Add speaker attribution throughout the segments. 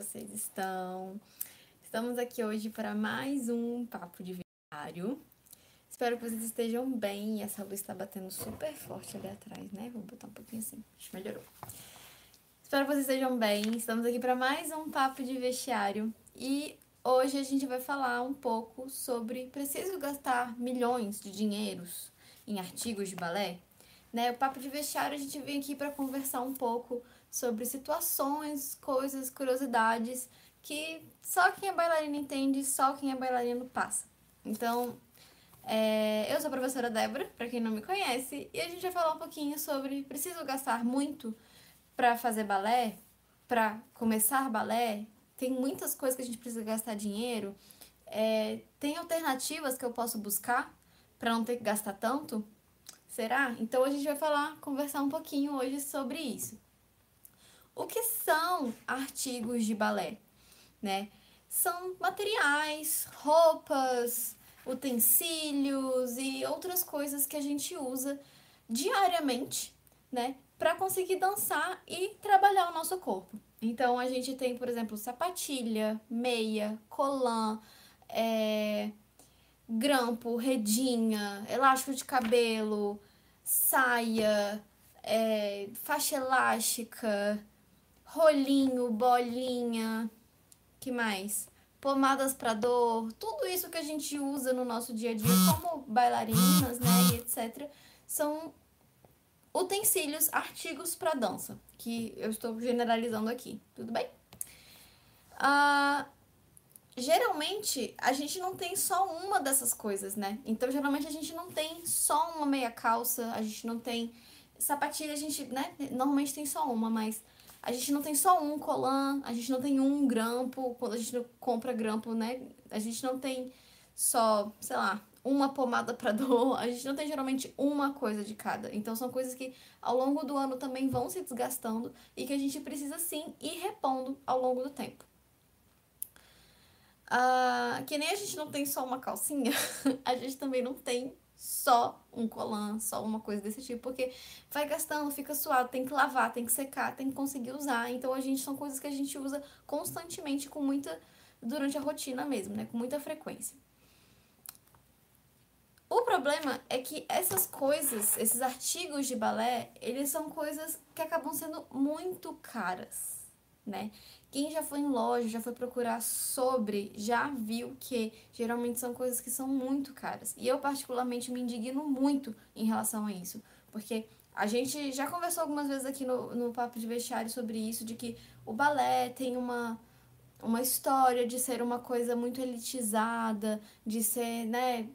Speaker 1: vocês estão? Estamos aqui hoje para mais um papo de vestiário. Espero que vocês estejam bem. Essa luz está batendo super forte ali atrás, né? Vou botar um pouquinho assim. Acho que melhorou. Espero que vocês estejam bem. Estamos aqui para mais um papo de vestiário e hoje a gente vai falar um pouco sobre preciso gastar milhões de dinheiros em artigos de balé? Né? O papo de vestiário a gente vem aqui para conversar um pouco sobre situações, coisas, curiosidades que só quem é bailarina entende, só quem é bailarino passa. Então, é, eu sou a professora Débora, para quem não me conhece, e a gente vai falar um pouquinho sobre preciso gastar muito para fazer balé, para começar balé. Tem muitas coisas que a gente precisa gastar dinheiro. É, tem alternativas que eu posso buscar para não ter que gastar tanto? Será? Então a gente vai falar, conversar um pouquinho hoje sobre isso. O que são artigos de balé? Né? São materiais, roupas, utensílios e outras coisas que a gente usa diariamente, né, para conseguir dançar e trabalhar o nosso corpo. Então a gente tem, por exemplo, sapatilha, meia, colã, é, grampo, redinha, elástico de cabelo, saia, é, faixa elástica, rolinho, bolinha, que mais? Pomadas para dor, tudo isso que a gente usa no nosso dia a dia como bailarinas, né, e etc, são utensílios, artigos para dança, que eu estou generalizando aqui, tudo bem? Ah, geralmente a gente não tem só uma dessas coisas, né? Então geralmente a gente não tem só uma meia calça, a gente não tem sapatilha, a gente, né? Normalmente tem só uma, mas a gente não tem só um colan, a gente não tem um grampo, quando a gente compra grampo, né? A gente não tem só, sei lá, uma pomada para dor, a gente não tem geralmente uma coisa de cada. Então são coisas que ao longo do ano também vão se desgastando e que a gente precisa sim ir repondo ao longo do tempo. Ah, que nem a gente não tem só uma calcinha, a gente também não tem só um colan, só uma coisa desse tipo, porque vai gastando, fica suado, tem que lavar, tem que secar, tem que conseguir usar. Então a gente são coisas que a gente usa constantemente com muita durante a rotina mesmo, né, com muita frequência. O problema é que essas coisas, esses artigos de balé, eles são coisas que acabam sendo muito caras, né? Quem já foi em loja, já foi procurar sobre, já viu que geralmente são coisas que são muito caras. E eu, particularmente, me indigno muito em relação a isso. Porque a gente já conversou algumas vezes aqui no, no Papo de Vestiário sobre isso, de que o balé tem uma, uma história de ser uma coisa muito elitizada, de ser, né,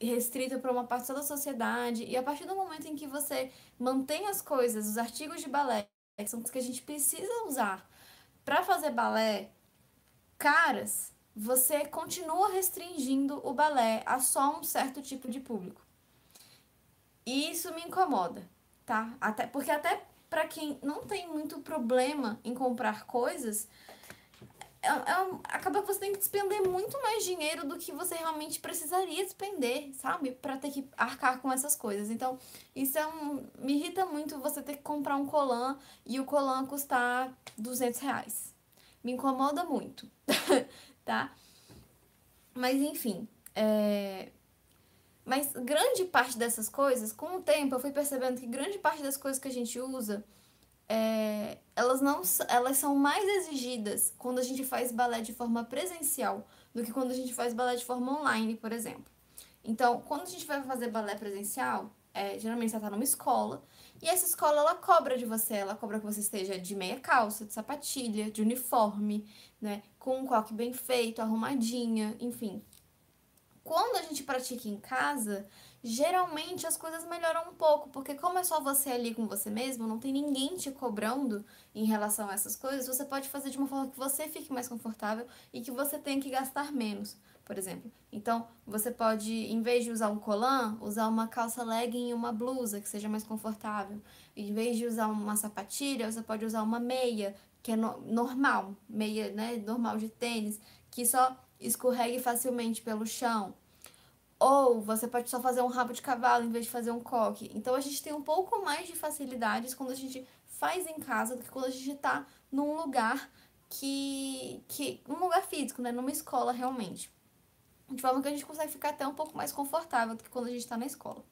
Speaker 1: restrita para uma parte da sociedade. E a partir do momento em que você mantém as coisas, os artigos de balé, são que a gente precisa usar para fazer balé caras, você continua restringindo o balé a só um certo tipo de público. E isso me incomoda, tá? Até porque até para quem não tem muito problema em comprar coisas, é, é, acaba que você tem que despender muito mais dinheiro do que você realmente precisaria despender, sabe? Para ter que arcar com essas coisas. Então, isso é um, me irrita muito você ter que comprar um colan e o colan custar 200 reais. Me incomoda muito, tá? Mas, enfim, é... Mas grande parte dessas coisas, com o tempo, eu fui percebendo que grande parte das coisas que a gente usa é, elas não elas são mais exigidas quando a gente faz balé de forma presencial do que quando a gente faz balé de forma online, por exemplo. Então, quando a gente vai fazer balé presencial, é, geralmente você está numa escola, e essa escola ela cobra de você, ela cobra que você esteja de meia calça, de sapatilha, de uniforme, né, com um coque bem feito, arrumadinha, enfim. Quando a gente pratica em casa, geralmente as coisas melhoram um pouco, porque como é só você ali com você mesmo, não tem ninguém te cobrando em relação a essas coisas, você pode fazer de uma forma que você fique mais confortável e que você tenha que gastar menos, por exemplo. Então, você pode, em vez de usar um colan, usar uma calça legging e uma blusa que seja mais confortável. Em vez de usar uma sapatilha, você pode usar uma meia, que é no normal, meia, né, normal de tênis, que só escorregue facilmente pelo chão ou você pode só fazer um rabo de cavalo em vez de fazer um coque. Então a gente tem um pouco mais de facilidades quando a gente faz em casa do que quando a gente está num lugar que que, um lugar físico, né? Numa escola realmente. De forma que a gente consegue ficar até um pouco mais confortável do que quando a gente está na escola.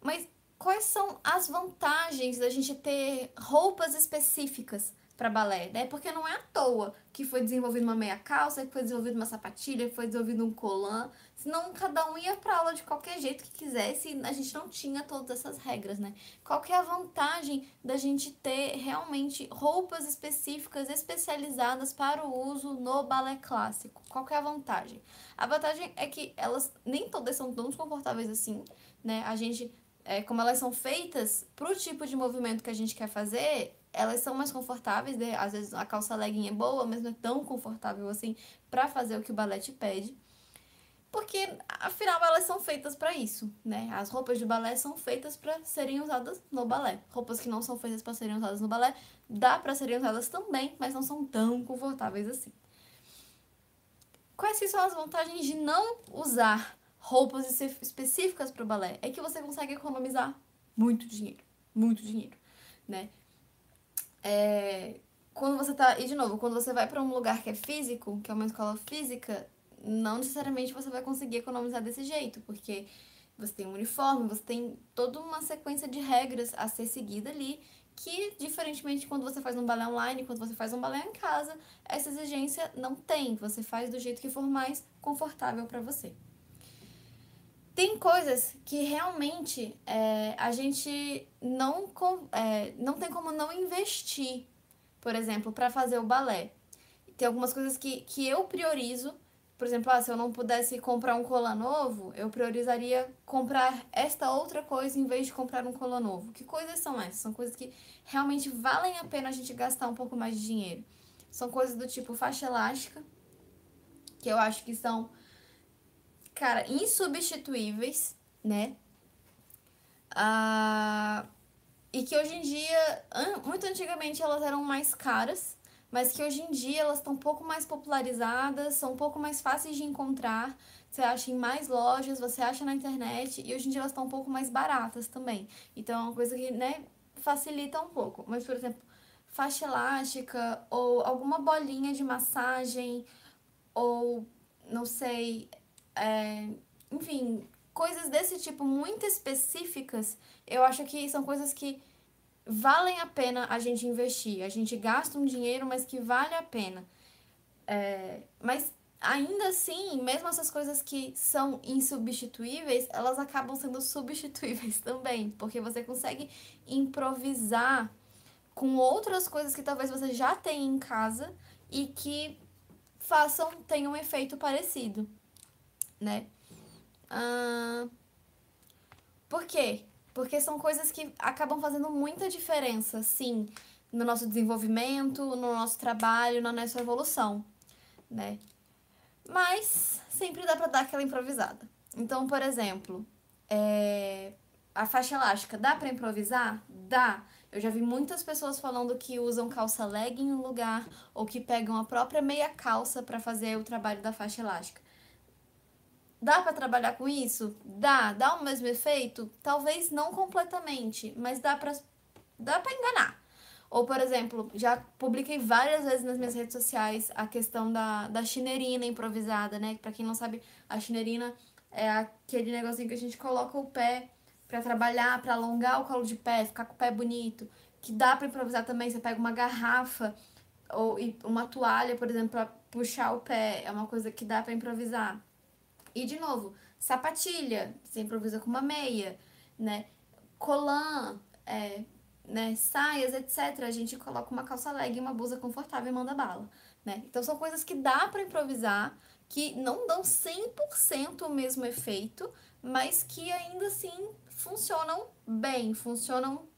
Speaker 1: Mas quais são as vantagens da gente ter roupas específicas para balé, né? Porque não é à toa que foi desenvolvido uma meia calça, que foi desenvolvido uma sapatilha, que foi desenvolvido um colã, senão cada um ia para aula de qualquer jeito que quisesse e a gente não tinha todas essas regras, né? Qual que é a vantagem da gente ter realmente roupas específicas, especializadas para o uso no balé clássico? Qual que é a vantagem? A vantagem é que elas nem todas são tão confortáveis assim, né? A gente é, como elas são feitas para o tipo de movimento que a gente quer fazer, elas são mais confortáveis, né? às vezes a calça legging é boa, mas não é tão confortável assim para fazer o que o balé te pede. Porque afinal elas são feitas para isso, né? As roupas de balé são feitas para serem usadas no balé. Roupas que não são feitas para serem usadas no balé, dá para serem usadas também, mas não são tão confortáveis assim. Quais são as vantagens de não usar roupas específicas para o balé? É que você consegue economizar muito dinheiro, muito dinheiro, né? É, quando você tá. E de novo, quando você vai para um lugar que é físico, que é uma escola física, não necessariamente você vai conseguir economizar desse jeito, porque você tem um uniforme, você tem toda uma sequência de regras a ser seguida ali, que, diferentemente quando você faz um balé online, quando você faz um balé em casa, essa exigência não tem. Você faz do jeito que for mais confortável para você. Tem coisas que realmente é, a gente não, é, não tem como não investir, por exemplo, para fazer o balé. Tem algumas coisas que, que eu priorizo. Por exemplo, ah, se eu não pudesse comprar um colar novo, eu priorizaria comprar esta outra coisa em vez de comprar um colar novo. Que coisas são essas? São coisas que realmente valem a pena a gente gastar um pouco mais de dinheiro. São coisas do tipo faixa elástica, que eu acho que são cara, insubstituíveis, né? Ah, e que hoje em dia, muito antigamente elas eram mais caras, mas que hoje em dia elas estão um pouco mais popularizadas, são um pouco mais fáceis de encontrar. Você acha em mais lojas, você acha na internet, e hoje em dia elas estão um pouco mais baratas também. Então é uma coisa que, né, facilita um pouco. Mas, por exemplo, faixa elástica, ou alguma bolinha de massagem, ou não sei, é, enfim, coisas desse tipo muito específicas, eu acho que são coisas que valem a pena a gente investir. A gente gasta um dinheiro, mas que vale a pena. É, mas ainda assim, mesmo essas coisas que são insubstituíveis, elas acabam sendo substituíveis também, porque você consegue improvisar com outras coisas que talvez você já tenha em casa e que façam, tenham um efeito parecido né? Ah, por quê? Porque são coisas que acabam fazendo muita diferença, sim, no nosso desenvolvimento, no nosso trabalho, na nossa evolução, né? Mas sempre dá para dar aquela improvisada. Então, por exemplo, é... a faixa elástica, dá para improvisar? Dá. Eu já vi muitas pessoas falando que usam calça legging no lugar ou que pegam a própria meia calça para fazer o trabalho da faixa elástica. Dá para trabalhar com isso? Dá. Dá o mesmo efeito? Talvez não completamente, mas dá para dá para enganar. Ou, por exemplo, já publiquei várias vezes nas minhas redes sociais a questão da, da chineirina improvisada, né? Para quem não sabe, a chineirina é aquele negocinho que a gente coloca o pé para trabalhar, para alongar o colo de pé, ficar com o pé bonito. Que dá para improvisar também. Você pega uma garrafa ou uma toalha, por exemplo, para puxar o pé. É uma coisa que dá para improvisar. E de novo, sapatilha, você improvisa com uma meia, né? Colã, é, né? saias, etc. A gente coloca uma calça leg uma blusa confortável e manda bala, né? Então são coisas que dá para improvisar, que não dão 100% o mesmo efeito, mas que ainda assim funcionam bem, funcionam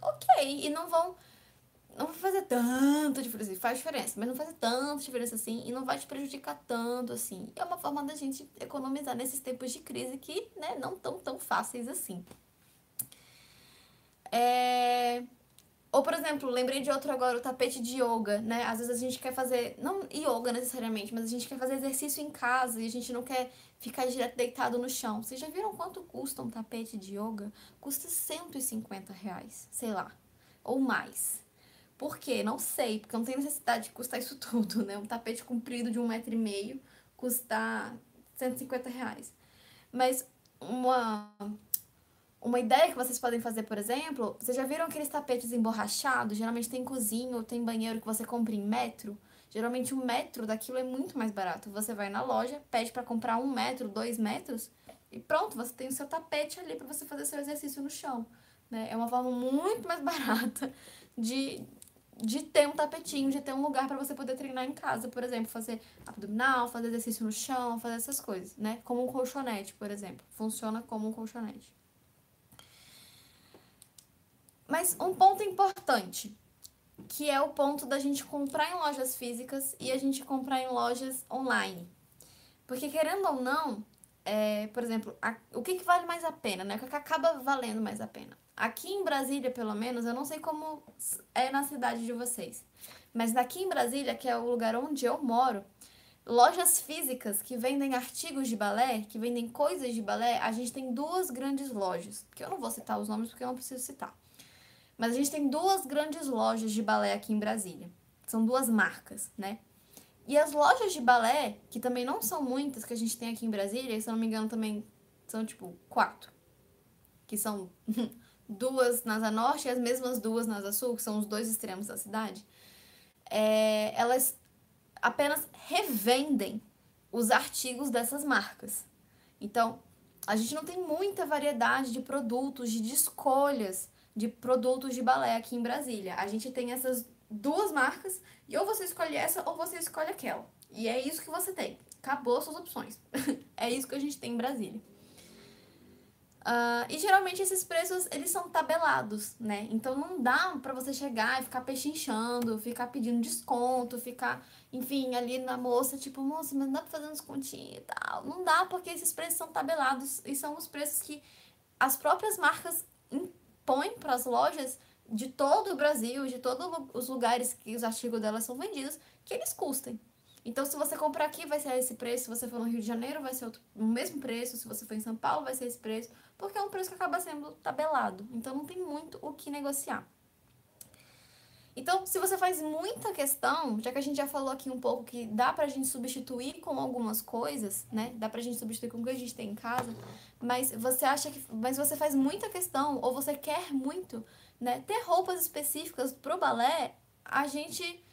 Speaker 1: ok e não vão não vai fazer tanta diferença. Faz diferença, mas não faz tanta diferença assim e não vai te prejudicar tanto assim. É uma forma da gente economizar nesses tempos de crise que, né, não tão tão fáceis assim. É... Ou, por exemplo, lembrei de outro agora, o tapete de yoga, né? Às vezes a gente quer fazer, não yoga necessariamente, mas a gente quer fazer exercício em casa e a gente não quer ficar direto deitado no chão. Vocês já viram quanto custa um tapete de yoga? Custa 150 reais, sei lá, ou mais Por quê? Não sei, porque não tem necessidade de custar isso tudo, né? Um tapete comprido de um metro e meio custar 150 reais. Mas uma, uma ideia que vocês podem fazer, por exemplo, vocês já viram aqueles tapetes emborrachados? Geralmente tem cozinha ou tem banheiro que você compra em metro. Geralmente um metro daquilo é muito mais barato. Você vai na loja, pede para comprar um metro, dois metros e pronto, você tem o seu tapete ali para você fazer seu exercício no chão. Né? É uma forma muito mais barata de, de ter um tapetinho, de ter um lugar para você poder treinar em casa, por exemplo, fazer abdominal, fazer exercício no chão, fazer essas coisas, né? Como um colchonete, por exemplo. Funciona como um colchonete. Mas um ponto importante, que é o ponto da gente comprar em lojas físicas e a gente comprar em lojas online. Porque querendo ou não, é, por exemplo, a, o que, que vale mais a pena, né? O que, acaba valendo mais a pena? Aqui em Brasília, pelo menos, eu não sei como é na cidade de vocês, mas daqui em Brasília, que é o lugar onde eu moro, lojas físicas que vendem artigos de balé, que vendem coisas de balé, a gente tem duas grandes lojas, que eu não vou citar os nomes porque eu não preciso citar. Mas a gente tem duas grandes lojas de balé aqui em Brasília. São duas marcas, né? E as lojas de balé, que também não são muitas que a gente tem aqui em Brasília, se eu não me engano também são tipo quatro. Que são duas na Asa Norte e as mesmas duas na Asa Sul, que são os dois extremos da cidade, é, elas apenas revendem os artigos dessas marcas. Então, a gente não tem muita variedade de produtos, de, escolhas de produtos de balé aqui em Brasília. A gente tem essas duas marcas e ou você escolhe essa ou você escolhe aquela. E é isso que você tem. Acabou suas opções. é isso que a gente tem em Brasília. Uh, e geralmente esses preços eles são tabelados, né? Então não dá para você chegar e ficar pechinchando, ficar pedindo desconto, ficar, enfim, ali na moça, tipo, moça, mas não dá pra fazer um descontinho e tal. Não dá porque esses preços são tabelados e são os preços que as próprias marcas impõem para as lojas de todo o Brasil, de todos os lugares que os artigos delas são vendidos, que eles custem. Então, se você comprar aqui, vai ser esse preço. Se você for no Rio de Janeiro, vai ser outro, o mesmo preço. Se você for em São Paulo, vai ser esse preço porque é um preço que acaba sendo tabelado. Então não tem muito o que negociar. Então, se você faz muita questão, já que a gente já falou aqui um pouco que dá pra gente substituir com algumas coisas, né? Dá pra gente substituir com o que a gente tem em casa, mas você acha que. Mas você faz muita questão, ou você quer muito, né? Ter roupas específicas pro balé, a gente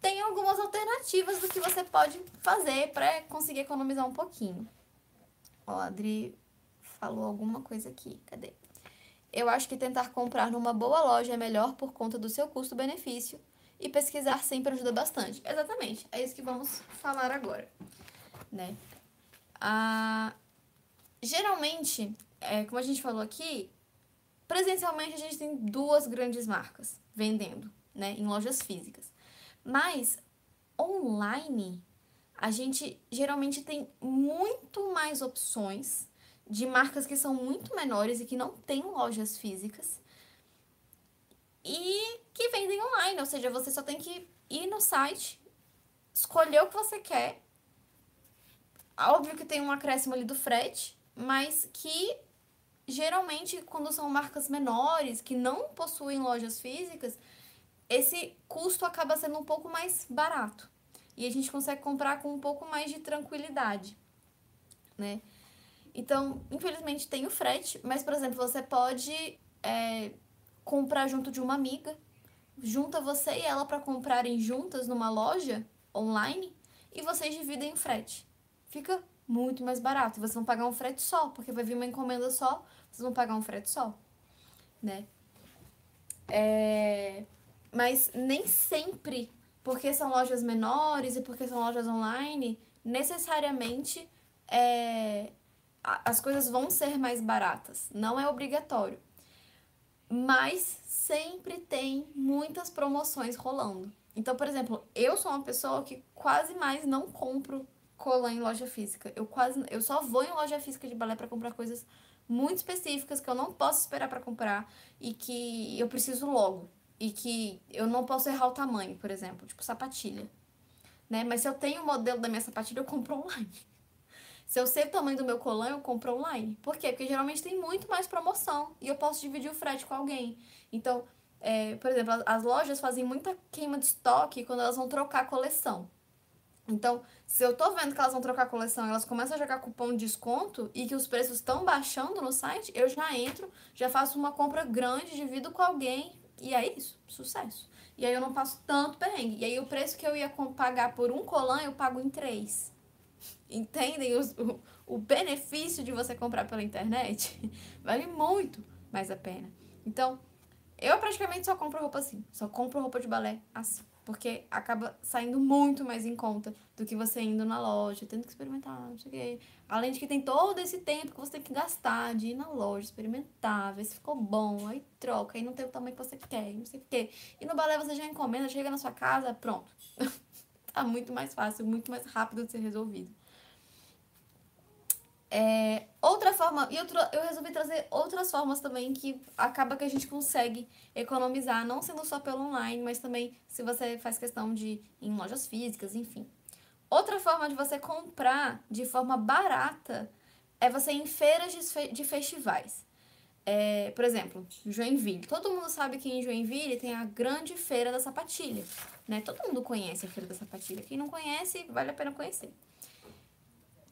Speaker 1: tem algumas alternativas do que você pode fazer para conseguir economizar um pouquinho. Ó, Adri falou alguma coisa aqui. Cadê? Eu acho que tentar comprar numa boa loja é melhor por conta do seu custo-benefício e pesquisar sempre ajuda bastante. Exatamente, é isso que vamos falar agora, né? Ah, geralmente, é, como a gente falou aqui, presencialmente a gente tem duas grandes marcas vendendo, né, em lojas físicas. Mas online a gente geralmente tem muito mais opções de marcas que são muito menores e que não têm lojas físicas e que vendem online, ou seja, você só tem que ir no site, escolher o que você quer. Óbvio que tem um acréscimo ali do frete, mas que geralmente quando são marcas menores que não possuem lojas físicas, esse custo acaba sendo um pouco mais barato. E a gente consegue comprar com um pouco mais de tranquilidade, né? Então, infelizmente tem o frete, mas, por exemplo, você pode é, comprar junto de uma amiga, junta você e ela para comprarem juntas numa loja online e vocês dividem o frete. Fica muito mais barato. Vocês vão pagar um frete só, porque vai vir uma encomenda só, vocês vão pagar um frete só, né? É... Mas nem sempre, porque são lojas menores e porque são lojas online, necessariamente é, as coisas vão ser mais baratas. Não é obrigatório. Mas sempre tem muitas promoções rolando. Então, por exemplo, eu sou uma pessoa que quase mais não compro cola em loja física. Eu quase eu só vou em loja física de balé para comprar coisas muito específicas que eu não posso esperar para comprar e que eu preciso logo e que eu não posso errar o tamanho, por exemplo, tipo sapatilha, né? Mas se eu tenho o modelo da minha sapatilha, eu compro online. Se eu sei o tamanho do meu colã, eu compro online. Por quê? Porque geralmente tem muito mais promoção e eu posso dividir o frete com alguém. Então, é, por exemplo, as lojas fazem muita queima de estoque quando elas vão trocar a coleção. Então, se eu tô vendo que elas vão trocar a coleção elas começam a jogar cupom de desconto e que os preços estão baixando no site, eu já entro, já faço uma compra grande, divido com alguém e é isso, sucesso. E aí eu não passo tanto perrengue. E aí o preço que eu ia pagar por um colan, eu pago em três. Entendem os, o, o benefício de você comprar pela internet? vale muito mais a pena. Então, eu praticamente só compro roupa assim. Só compro roupa de balé assim. Porque acaba saindo muito mais em conta do que você indo na loja, tendo que experimentar, não sei o quê. Além de que tem todo esse tempo que você tem que gastar de ir na loja, experimentar, ver se ficou bom, aí troca, aí não tem o tamanho que você quer, não sei o quê. E no balé você já encomenda, chega na sua casa, pronto. tá muito mais fácil, muito mais rápido de ser resolvido. É, outra forma, e eu resolvi trazer outras formas também que acaba que a gente consegue economizar, não sendo só pelo online, mas também se você faz questão de em lojas físicas, enfim. Outra forma de você comprar de forma barata é você em feiras de, fe de festivais. É, por exemplo, Joinville. Todo mundo sabe que em Joinville tem a grande feira da sapatilha, né? Todo mundo conhece a feira da sapatilha. Quem não conhece, vale a pena conhecer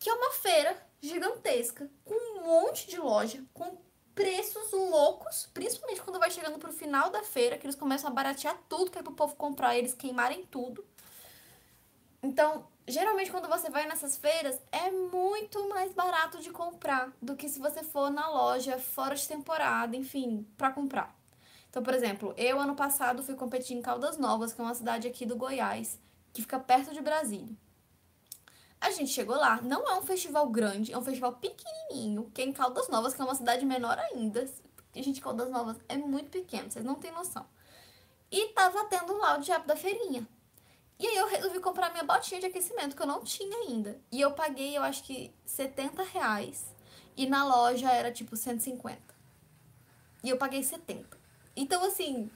Speaker 1: que é uma feira gigantesca, com um monte de loja, com preços loucos, principalmente quando vai chegando pro final da feira, que eles começam a baratear tudo que é pro povo comprar, eles queimarem tudo. Então, geralmente quando você vai nessas feiras, é muito mais barato de comprar do que se você for na loja fora de temporada, enfim, para comprar. Então, por exemplo, eu ano passado fui competir em Caldas Novas, que é uma cidade aqui do Goiás, que fica perto de Brasília. A gente chegou lá, não é um festival grande, é um festival pequenininho, que é em Caldas Novas, que é uma cidade menor ainda. A gente, Caldas Novas é muito pequeno, vocês não têm noção. E tava tendo lá o diabo da feirinha. E aí eu resolvi comprar minha botinha de aquecimento, que eu não tinha ainda. E eu paguei, eu acho que 70 reais. E na loja era tipo 150. E eu paguei 70. Então, assim,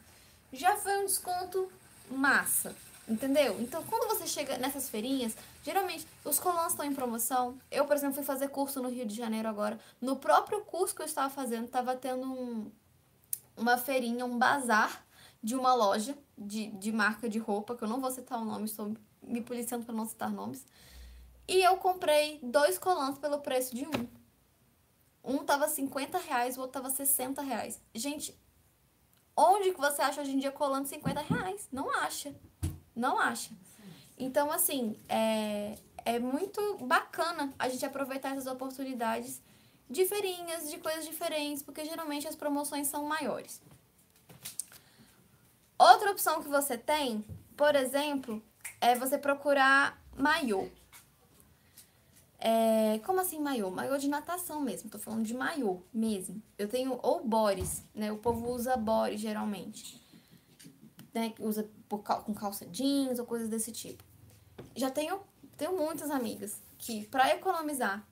Speaker 1: já foi um desconto massa. Entendeu? Então, quando você chega nessas feirinhas, geralmente os colãs estão em promoção. Eu, por exemplo, fui fazer curso no Rio de Janeiro agora. No próprio curso que eu estava fazendo, estava tendo um, uma feirinha, um bazar de uma loja de, de marca de roupa, que eu não vou citar o nome, estou me policiando para não citar nomes. E eu comprei dois colãs pelo preço de um. Um tava 50 reais, o outro tava 60 reais. Gente, onde que você acha hoje em dia colando 50 reais? Não acha. Não acha. Então, assim, é, é muito bacana a gente aproveitar essas oportunidades de feirinhas, de coisas diferentes, porque geralmente as promoções são maiores. Outra opção que você tem, por exemplo, é você procurar maiô. É, como assim maiô? Maiô de natação mesmo, tô falando de maiô mesmo. Eu tenho ou bores, né? O povo usa bores geralmente. Né? Usa por, com calça jeans ou coisas desse tipo. Já tenho, tenho muitas amigas que, para economizar,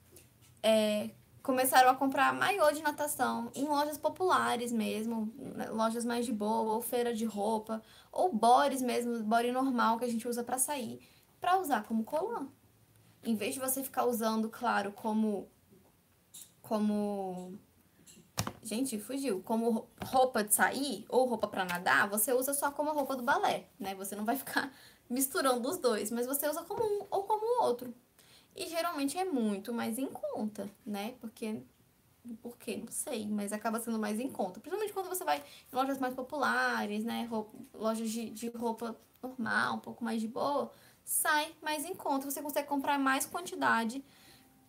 Speaker 1: é, começaram a comprar maiô de natação em lojas populares mesmo, né, lojas mais de boa, ou feira de roupa, ou bores mesmo, body normal que a gente usa para sair, para usar como colã. Em vez de você ficar usando, claro, como como Gente, fugiu. Como roupa de sair ou roupa para nadar, você usa só como a roupa do balé, né? Você não vai ficar misturando os dois, mas você usa como um ou como o outro. E geralmente é muito mais em conta, né? Porque por quê? Não sei, mas acaba sendo mais em conta. Principalmente quando você vai em lojas mais populares, né? Roupa, lojas de, de roupa normal, um pouco mais de boa, sai mais em conta. Você consegue comprar mais quantidade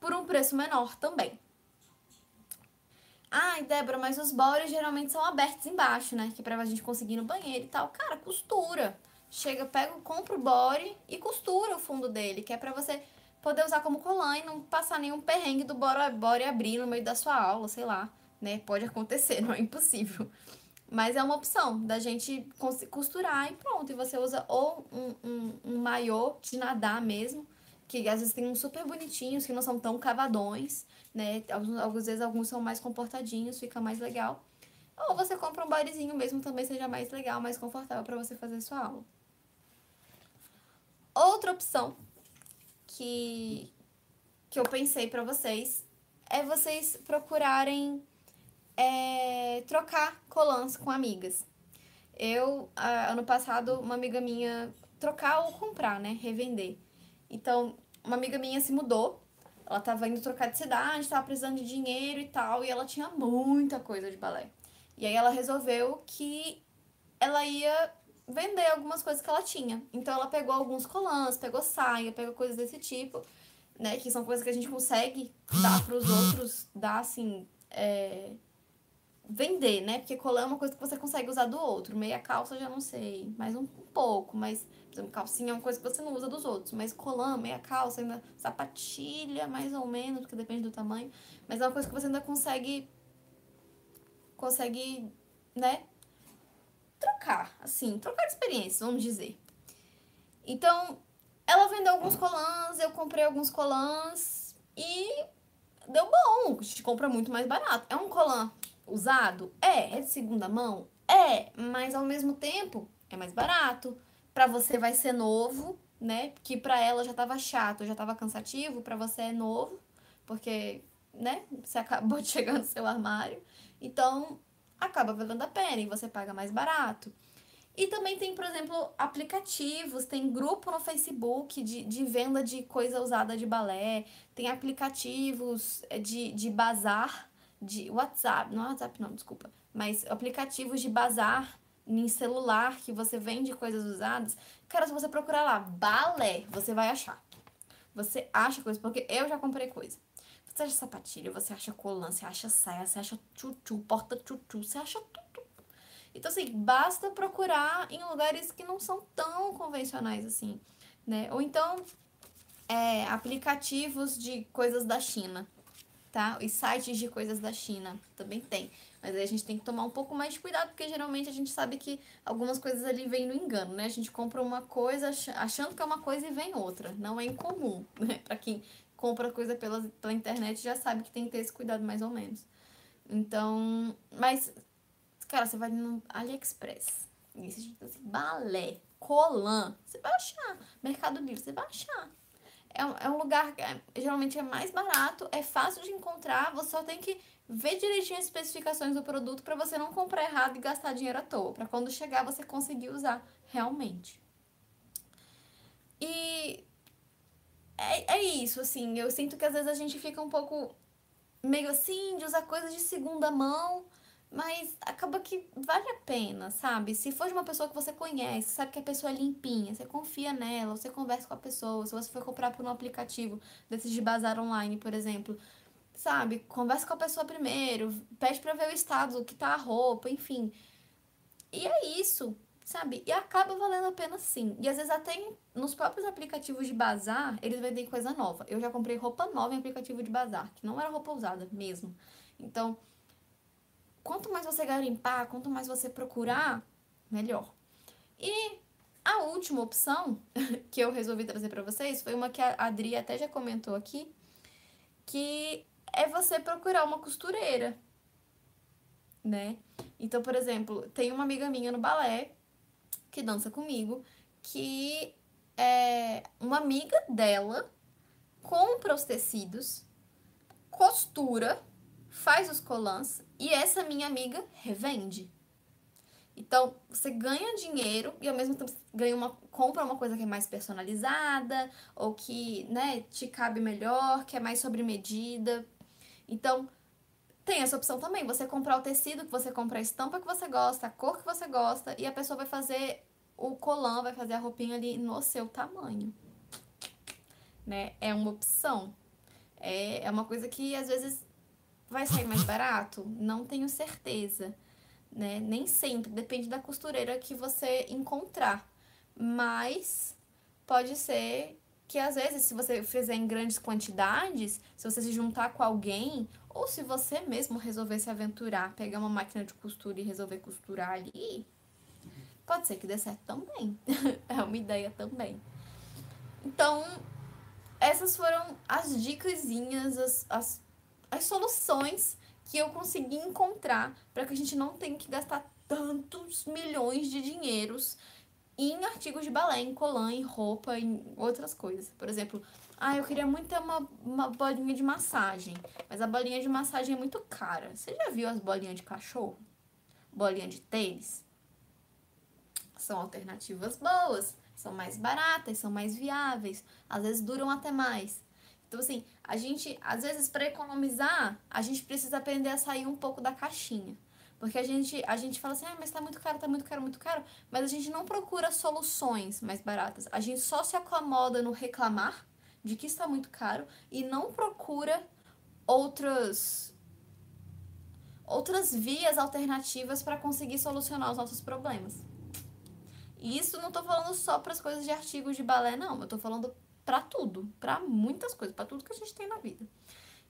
Speaker 1: por um preço menor também. Ai, Débora, mas os bores geralmente são abertos embaixo, né? Que é pra gente conseguir ir no banheiro e tal. Cara, costura. Chega, pega, compra o body e costura o fundo dele, que é pra você poder usar como colã e não passar nenhum perrengue do body abrir no meio da sua aula, sei lá, né? Pode acontecer, não é impossível. Mas é uma opção da gente costurar e pronto. E você usa ou um, um, um maiô de nadar mesmo, que às vezes tem uns super bonitinhos, que não são tão cavadões né? Algumas vezes alguns são mais comportadinhos, fica mais legal. Ou você compra um bodyzinho mesmo, também seja mais legal, mais confortável para você fazer sua aula. Outra opção que, que eu pensei para vocês é vocês procurarem é, trocar colãs com amigas. eu, ano passado, uma amiga minha trocar ou comprar, né? Revender. Então, uma amiga minha se mudou. Ela tava indo trocar de cidade, tava precisando de dinheiro e tal, e ela tinha muita coisa de balé. E aí ela resolveu que ela ia vender algumas coisas que ela tinha. Então ela pegou alguns colãs, pegou saia, pegou coisas desse tipo, né? Que são coisas que a gente consegue dar pros outros, dar assim, é, vender, né? Porque colã é uma coisa que você consegue usar do outro. Meia calça já não sei, mais um, um pouco, mas, por exemplo, calcinha é uma coisa que você não usa dos outros. Mas colã, meia calça, ainda sapatilha, mais ou menos, porque depende do tamanho. Mas é uma coisa que você ainda consegue. Consegue, né? Trocar, assim, trocar experiências, vamos dizer. Então, ela vendeu alguns colãs, eu comprei alguns colãs e deu bom. A gente compra muito mais barato. É um colã usado? É. É de segunda mão? É. Mas ao mesmo tempo é mais barato. Para você vai ser novo, né? Que para ela já tava chato, já tava cansativo. Para você é novo, porque, né? Você acabou de chegar no seu armário. Então acaba valendo a pena e você paga mais barato. E também tem, por exemplo, aplicativos, tem grupo no Facebook de, de venda de coisa usada de balé, tem aplicativos eh, de, de bazar, de WhatsApp, não é WhatsApp não, desculpa, mas aplicativos de bazar em celular que você vende coisas usadas. Cara, se você procurar lá, balé, você vai achar. Você acha coisa, porque eu já comprei coisa. Você acha sapatilha, você acha colã, você acha saia, você acha tchutchu, porta tchutchu, você acha tudo. Então, assim, basta procurar em lugares que não são tão convencionais assim, né? Ou então, é, aplicativos de coisas da China tá? Os sites de coisas da China também tem. Mas aí a gente tem que tomar um pouco mais de cuidado, porque geralmente a gente sabe que algumas coisas ali vêm no engano, né? A gente compra uma coisa achando que é uma coisa e vem outra. Não é incomum, né? Pra quem compra coisa pela, pela internet já sabe que tem que ter esse cuidado mais ou menos. Então, mas, cara, você vai no AliExpress. Isso, gente, assim, balé, colã, você vai achar. Mercado Livre, você vai achar é, um, é um lugar que é, geralmente é mais barato, é fácil de encontrar, você só tem que ver direitinho as especificações do produto para você não comprar errado e gastar dinheiro à toa, para quando chegar você conseguir usar realmente. E é, é isso, assim, eu sinto que às vezes a gente fica um pouco meio assim de usar coisas de segunda mão mas acaba que vale a pena, sabe? Se for de uma pessoa que você conhece, sabe que a pessoa é limpinha, você confia nela, você conversa com a pessoa, se você for comprar por um aplicativo desses de bazar online, por exemplo, sabe? Conversa com a pessoa primeiro, pede pra ver o estado, que tá a roupa, enfim. E é isso, sabe? E acaba valendo a pena sim. E às vezes até nos próprios aplicativos de bazar, eles vendem coisa nova. Eu já comprei roupa nova em aplicativo de bazar, que não era roupa usada mesmo. Então, quanto mais você garimpar, quanto mais você procurar, melhor. E a última opção que eu resolvi trazer para vocês foi uma que a Adri até já comentou aqui, que é você procurar uma costureira, né? Então, por exemplo, tem uma amiga minha no balé que dança comigo, que é uma amiga dela compra os tecidos, costura faz os colãs e essa minha amiga revende. Então, você ganha dinheiro e ao mesmo tempo ganha uma, compra uma coisa que é mais personalizada ou que, né, te cabe melhor, que é mais sobre medida. Então, tem essa opção também, você comprar o tecido que você compra, a estampa que você gosta, a cor que você gosta e a pessoa vai fazer o colã, vai fazer a roupinha ali no seu tamanho. Né? É uma opção. É, é uma coisa que às vezes Vai sair mais barato? Não tenho certeza, né? Nem sempre, depende da costureira que você encontrar. Mas pode ser que às vezes, se você fizer em grandes quantidades, se você se juntar com alguém, ou se você mesmo resolver se aventurar, pegar uma máquina de costura e resolver costurar ali, pode ser que dê certo também. é uma ideia também. Então, essas foram as dicasinhas, as, as as soluções que eu consegui encontrar para que a gente não tenha que gastar tantos milhões de dinheiros em artigos de balé, em colã, em roupa, em outras coisas. Por exemplo, ah, eu queria muito ter uma, uma bolinha de massagem, mas a bolinha de massagem é muito cara. Você já viu as bolinhas de cachorro? Bolinha de tênis? são alternativas boas, são mais baratas, são mais viáveis, às vezes duram até mais. Então, assim, a gente, às vezes, para economizar, a gente precisa aprender a sair um pouco da caixinha. Porque a gente, a gente fala assim, ah, mas tá muito caro, tá muito caro, muito caro. Mas a gente não procura soluções mais baratas. A gente só se acomoda no reclamar de que está muito caro e não procura outras outras vias alternativas para conseguir solucionar os nossos problemas. E isso não tô falando só para as coisas de artigos de balé, não. Eu tô falando para tudo, para muitas coisas, para tudo que a gente tem na vida.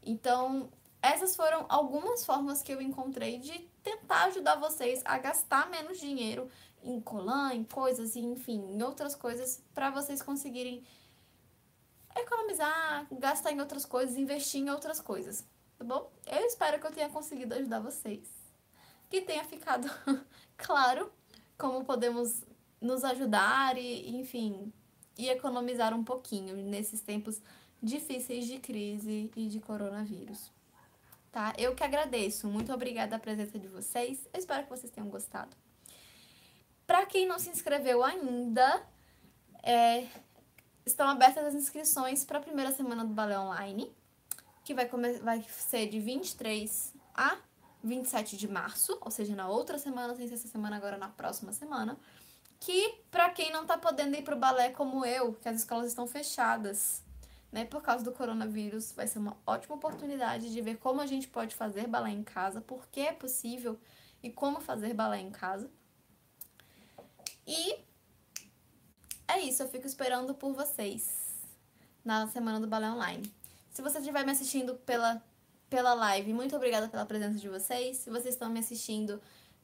Speaker 1: Então, essas foram algumas formas que eu encontrei de tentar ajudar vocês a gastar menos dinheiro em colan, em coisas, enfim, em outras coisas, para vocês conseguirem economizar, gastar em outras coisas, investir em outras coisas, tá bom? Eu espero que eu tenha conseguido ajudar vocês, que tenha ficado claro como podemos nos ajudar e, enfim, e economizar um pouquinho nesses tempos difíceis de crise e de coronavírus. Tá? Eu que agradeço. Muito obrigada a presença de vocês. Eu espero que vocês tenham gostado. Para quem não se inscreveu ainda, é, estão abertas as inscrições para a primeira semana do Balé Online, que vai, vai ser de 23 a 27 de março, ou seja, na outra semana, sem ser essa semana, agora na próxima semana. Que, para quem não está podendo ir para o balé como eu, que as escolas estão fechadas, né, por causa do coronavírus, vai ser uma ótima oportunidade de ver como a gente pode fazer balé em casa, por que é possível e como fazer balé em casa. E é isso, eu fico esperando por vocês na semana do balé online. Se você estiver me assistindo pela, pela live, muito obrigada pela presença de vocês. Se vocês estão me assistindo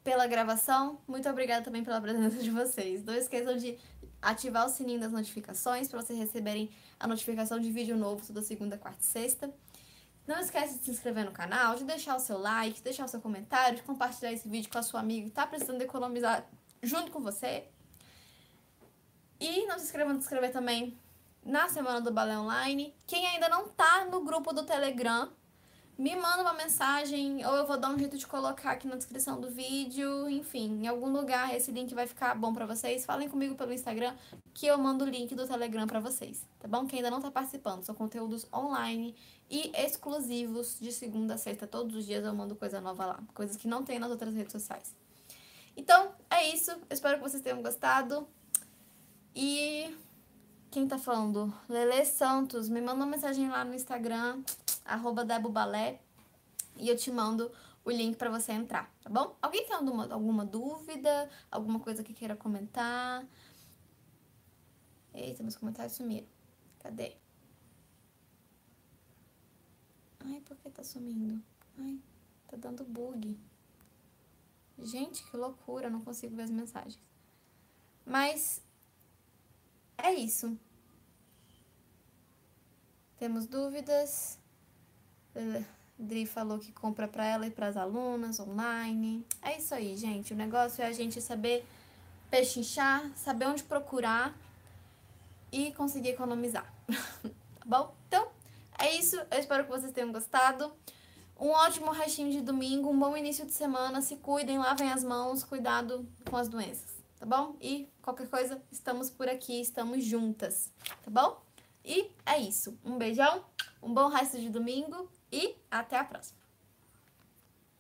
Speaker 1: pela gravação, muito obrigada também pela presença de vocês. Não esqueçam de ativar o sininho das notificações para vocês receberem a notificação de vídeo novo toda segunda, quarta e sexta. Não esquece de se inscrever no canal, de deixar o seu like, de deixar o seu comentário, de compartilhar esse vídeo com a sua amiga que está precisando economizar junto com você. E não se inscreva de se inscrever também na Semana do Balé Online. Quem ainda não tá no grupo do Telegram, me manda uma mensagem ou eu vou dar um jeito de colocar aqui na descrição do vídeo, enfim, em algum lugar esse link vai ficar bom para vocês. Falem comigo pelo Instagram que eu mando o link do Telegram para vocês, tá bom? Quem ainda não tá participando, são conteúdos online e exclusivos de segunda a sexta, todos os dias eu mando coisa nova lá, coisas que não tem nas outras redes sociais. Então, é isso. Eu espero que vocês tenham gostado. E quem tá falando? Lele Santos, me manda uma mensagem lá no Instagram, arroba Debobalé, e eu te mando o link para você entrar, tá bom? Alguém tem alguma, alguma dúvida, alguma coisa que queira comentar? Eita, meus comentários sumiram. Cadê? Ai, por que tá sumindo? Ai, tá dando bug. Gente, que loucura, não consigo ver as mensagens. Mas é isso. Temos dúvidas? Dri falou que compra para ela e para as alunas online. É isso aí, gente. O negócio é a gente saber pechinchar, saber onde procurar e conseguir economizar. tá bom? Então, é isso. Eu espero que vocês tenham gostado. Um ótimo restinho de domingo, um bom início de semana. Se cuidem, lavem as mãos, cuidado com as doenças tá bom? E qualquer coisa, estamos por aqui, estamos juntas, tá bom? E é isso. Um beijão, um bom resto de domingo e até a próxima.